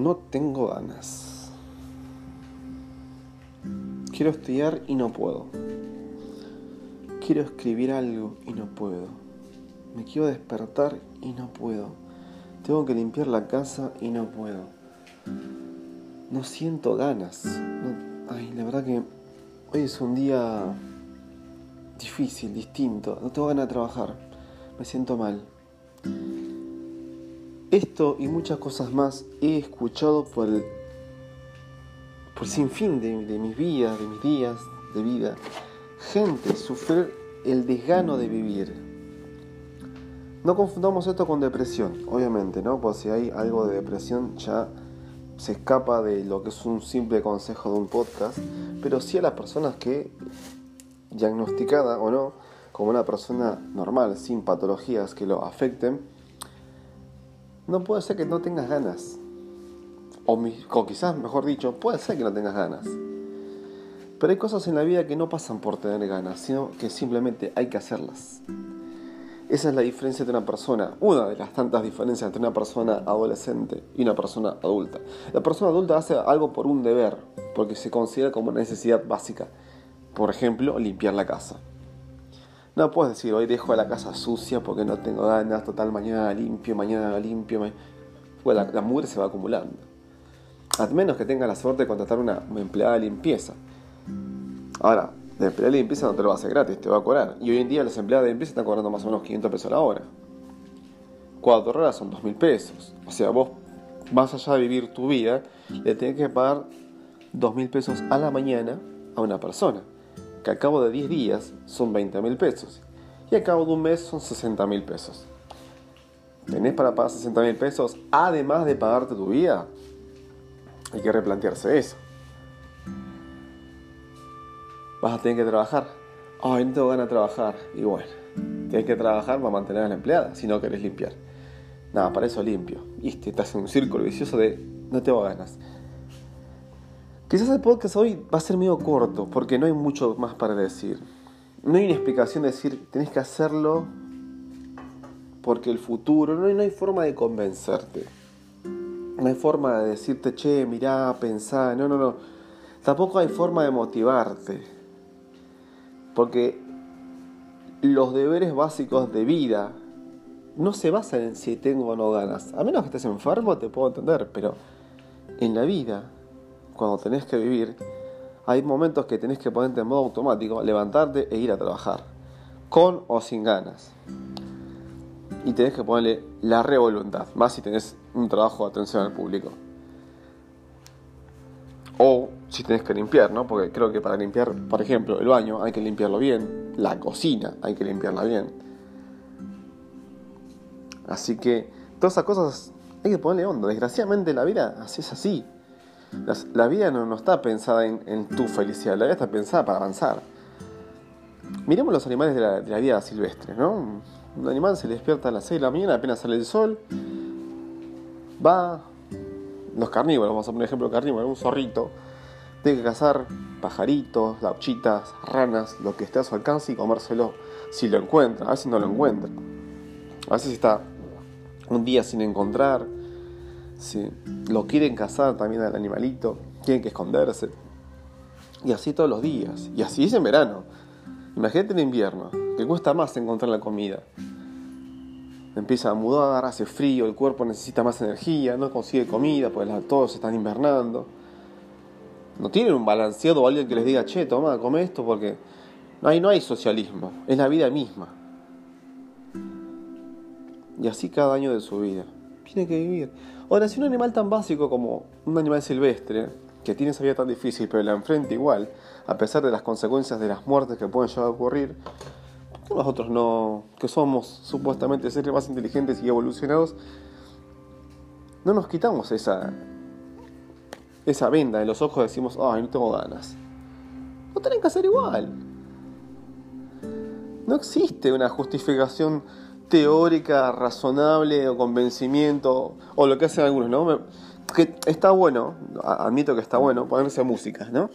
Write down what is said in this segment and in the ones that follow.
No tengo ganas. Quiero estudiar y no puedo. Quiero escribir algo y no puedo. Me quiero despertar y no puedo. Tengo que limpiar la casa y no puedo. No siento ganas. ay, la verdad que hoy es un día difícil, distinto. No tengo ganas de trabajar. Me siento mal. Esto y muchas cosas más he escuchado por el, por sin fin de, de mis vidas, de mis días de vida. Gente sufrir el desgano de vivir. No confundamos esto con depresión, obviamente, ¿no? Pues si hay algo de depresión ya se escapa de lo que es un simple consejo de un podcast, pero sí a las personas que, diagnosticada o no, como una persona normal, sin patologías que lo afecten, no puede ser que no tengas ganas. O, quizás, mejor dicho, puede ser que no tengas ganas. Pero hay cosas en la vida que no pasan por tener ganas, sino que simplemente hay que hacerlas. Esa es la diferencia de una persona, una de las tantas diferencias entre una persona adolescente y una persona adulta. La persona adulta hace algo por un deber, porque se considera como una necesidad básica. Por ejemplo, limpiar la casa. No puedes decir, hoy dejo la casa sucia porque no tengo ganas, total, mañana limpio, mañana limpio. Pues la, la mugre se va acumulando. A menos que tengas la suerte de contratar una, empleada de limpieza. Ahora, la empleada de limpieza no te lo va a hacer gratis, te va a cobrar. Y hoy en día las empleadas de limpieza están cobrando más o menos 500 pesos a la hora. Cuatro horas son 2.000 pesos. O sea, vos, más allá de vivir tu vida, le tenés que pagar 2.000 pesos a la mañana a una persona que al cabo de 10 días son 20 mil pesos y al cabo de un mes son 60 mil pesos. ¿Tenés para pagar 60 mil pesos además de pagarte tu vida? Hay que replantearse eso. Vas a tener que trabajar. Ay, no tengo ganas de trabajar. Y bueno, tienes que trabajar para mantener a la empleada si no querés limpiar. Nada, para eso limpio. Y estás en un círculo vicioso de no tengo ganas. Quizás el podcast hoy va a ser medio corto porque no hay mucho más para decir. No hay una explicación de decir tenés que hacerlo porque el futuro, no hay, no hay forma de convencerte. No hay forma de decirte, che, mirá, pensá, no, no, no. Tampoco hay forma de motivarte. Porque los deberes básicos de vida no se basan en si tengo o no ganas. A menos que estés enfermo te puedo entender, pero en la vida cuando tenés que vivir, hay momentos que tenés que ponerte en modo automático, levantarte e ir a trabajar, con o sin ganas. Y tenés que ponerle la revoluntad, más si tenés un trabajo de atención al público. O si tenés que limpiar, ¿no? Porque creo que para limpiar, por ejemplo, el baño hay que limpiarlo bien, la cocina hay que limpiarla bien. Así que todas esas cosas hay que ponerle onda. Desgraciadamente la vida así es así. La, vida no, está pensada en, tu felicidad, la vida está pensada para avanzar. Miremos los animales de la, vida silvestre, ¿no? Un animal se despierta a las 6 de la mañana, apenas sale el sol, va, los carnívoros, vamos a poner ejemplo carnívoro, un zorrito, tiene que cazar pajaritos, lauchitas, ranas, lo que esté a su alcance y comérselo si lo encuentra. A veces no lo encuentra. A veces está un día sin encontrar, ¿sí? Lo quieren cazar también al animalito, tienen que esconderse. Y así todos los días. Y así es en verano. Imagínate en invierno, que cuesta más encontrar la comida. Empieza a mudar, hace frío, el cuerpo necesita más energía, no consigue comida, pues todos están invernando. No tienen un balanceado o alguien que les diga, che, toma, come esto, porque no hay, no hay socialismo, es la vida misma. Y así cada año de su vida. Tiene que vivir. Ahora, si un animal tan básico como un animal silvestre, que tiene esa vida tan difícil, pero la enfrenta igual, a pesar de las consecuencias de las muertes que pueden llegar a ocurrir, ¿por qué nosotros no, que somos supuestamente seres más inteligentes y evolucionados, no nos quitamos esa, esa venda de los ojos y decimos, ay, no tengo ganas? No tienen que hacer igual. No existe una justificación teórica, razonable o convencimiento, o lo que hacen algunos, ¿no? Que está bueno, admito que está bueno, ponerse música, ¿no?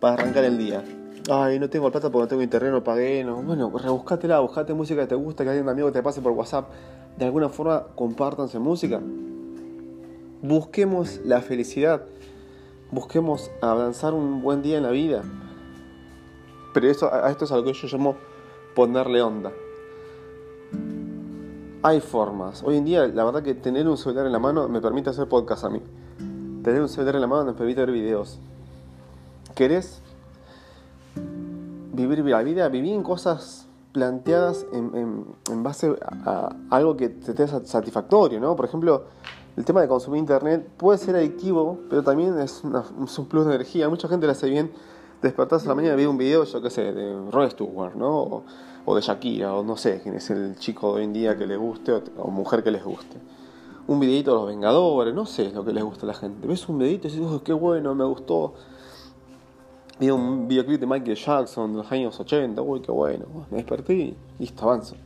Para arrancar el día. Ay, no tengo plata porque no tengo internet, no pagué, no. Bueno, rebuscátela, buscate música que te gusta, que alguien amigo te pase por WhatsApp. De alguna forma, compártanse música. Busquemos la felicidad. Busquemos avanzar un buen día en la vida. Pero a esto es algo que yo llamo ponerle onda. Hay formas. Hoy en día, la verdad que tener un celular en la mano me permite hacer podcast a mí. Tener un celular en la mano me permite ver videos. ¿Querés vivir la vida? Vivir en cosas planteadas en, base a, algo que te sea satisfactorio, ¿no? Por ejemplo, el tema de consumir internet puede ser adictivo, pero también es, un plus de energía. Mucha gente le hace bien despertarse a la mañana y ver un video, yo qué sé, de Ron Stewart, ¿no? O, de Shakira, o no sé quién es el chico de hoy en día que le guste, o, mujer que les guste. Un videito de los Vengadores, no sé lo que les gusta a la gente. Ves un videito y dices, oh, qué bueno, me gustó. Vi un videoclip de Michael Jackson de los años 80, uy, qué bueno. Me desperté y listo, avanzo.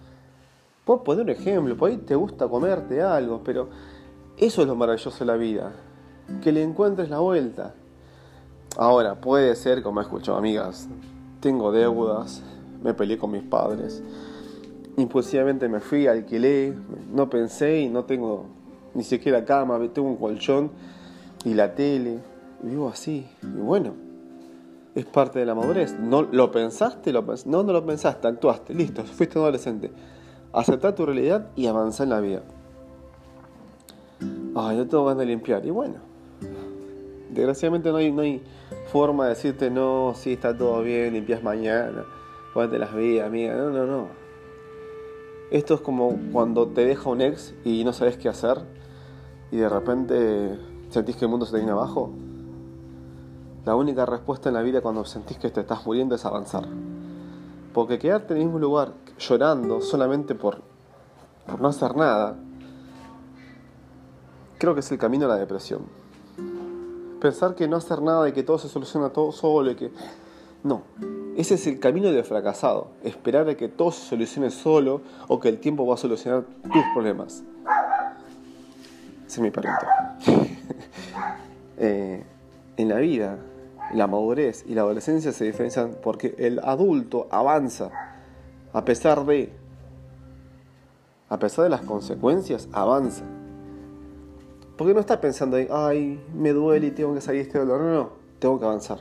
Por poner un ejemplo, por ahí te gusta comerte algo, pero eso es lo maravilloso de la vida, que le encuentres la vuelta. Ahora, puede ser, como he escuchado amigas, tengo deudas, me peleé con mis padres, impulsivamente me fui, alquilé, no pensé y no tengo ni siquiera cama, tengo un colchón y la tele, vivo así. Y bueno, es parte de la madurez. No lo pensaste, no, no lo pensaste, actuaste, listo, fuiste adolescente. Aceptar tu realidad y avanzar en la vida. Ay, no tengo ganas de limpiar. Y bueno, desgraciadamente no hay, no hay forma de decirte, no, sí, está todo bien, limpias mañana, ponte las vías, amiga. No, no, no. Esto es como cuando te deja un ex y no sabes qué hacer y de repente sentís que el mundo se te viene abajo. La única respuesta en la vida cuando sentís que te estás muriendo es avanzar. Porque quedarte en el mismo lugar llorando solamente por, por no hacer nada, creo que es el camino a la depresión. Pensar que no hacer nada y que todo se soluciona todo solo y que... No, ese es el camino del fracasado. Esperar a que todo se solucione solo o que el tiempo va a solucionar tus problemas. Ese es mi perrito. En la vida la madurez y la adolescencia se diferencian porque el adulto avanza a pesar de, a pesar de las consecuencias, avanza. Porque no está pensando ahí, ay, me duele y tengo que salir este dolor. No, no, tengo que avanzar.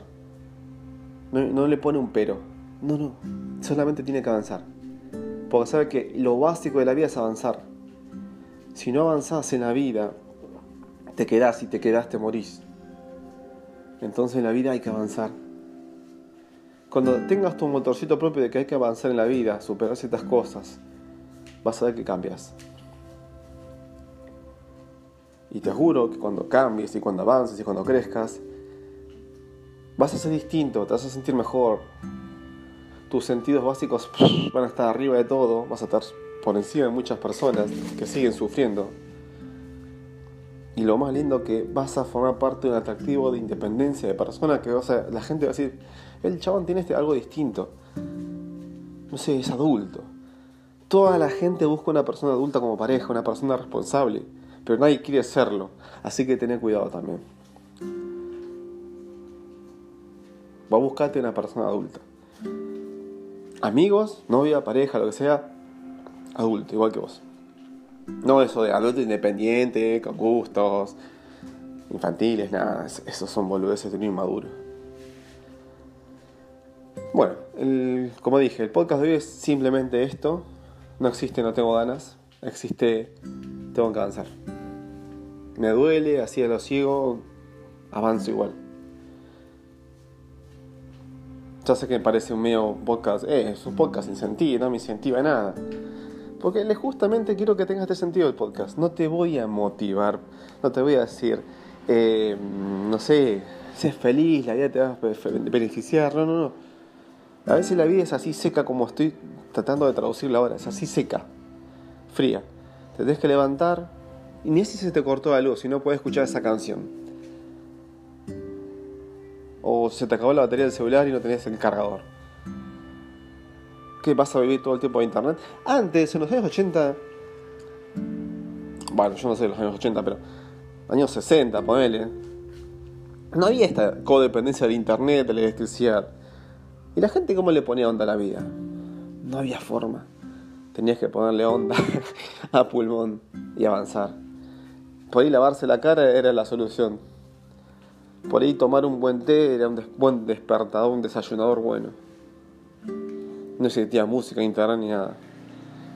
No, no le pone un pero. No, no, solamente tiene que avanzar. Porque sabe que lo básico de la vida es avanzar. Si no avanzás en la vida, te quedás y te quedás, te morís. Entonces en la vida hay que avanzar. Cuando tengas tu motorcito propio de que hay que avanzar en la vida, superar ciertas cosas, vas a ver que cambias. Y te juro que cuando cambies y cuando avances y cuando crezcas, vas a ser distinto, te vas a sentir mejor. Tus sentidos básicos van a estar arriba de todo, vas a estar por encima de muchas personas que siguen sufriendo. Y lo más lindo que vas a formar parte de un atractivo de independencia, de persona que, o sea, la gente va a decir, el chabón tiene este algo distinto. No sé, es adulto. Toda la gente busca una persona adulta como pareja, una persona responsable, pero nadie quiere serlo. Así que ten cuidado también. Va a buscarte una persona adulta. Amigos, novia, pareja, lo que sea, adulto, igual que vos. No eso de adulto independiente, con gustos, infantiles, nada. Esos son boludeces de un inmaduro. Bueno, como dije, el podcast de hoy es simplemente esto. No existe no tengo ganas. Existe tengo que avanzar. Me duele, así lo sigo, avanzo igual. Ya sé que me parece un medio podcast, eh, es un podcast sin sentido, no me incentiva nada. Porque justamente quiero que tengas este sentido del podcast. No te voy a motivar, no te voy a decir, eh, no sé, sé feliz, la vida te va a beneficiar. No, no, no. A veces la vida es así seca como estoy tratando de traducirla ahora. Es así seca, fría. Te tienes que levantar y ni si se te cortó la luz y no puedes escuchar esa canción. O se te acabó la batería del celular y no tenés el cargador que vas a vivir todo el tiempo de internet. Antes, en los años 80, bueno, yo no sé los años 80, pero años 60, ponele, no había esta codependencia de internet, de la electricidad. ¿Y la gente cómo le ponía onda a la vida? No había forma. Tenías que ponerle onda a pulmón y avanzar. Por ahí lavarse la cara era la solución. Por ahí tomar un buen té era un buen despertador, un desayunador bueno. No existía música, internet ni nada.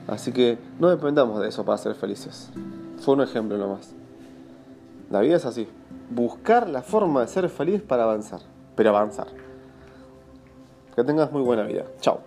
Así que no dependamos de eso para ser felices. Fue un ejemplo nomás. La vida es así. Buscar la forma de ser feliz para avanzar. Pero avanzar. Que tengas muy buena vida. Chao.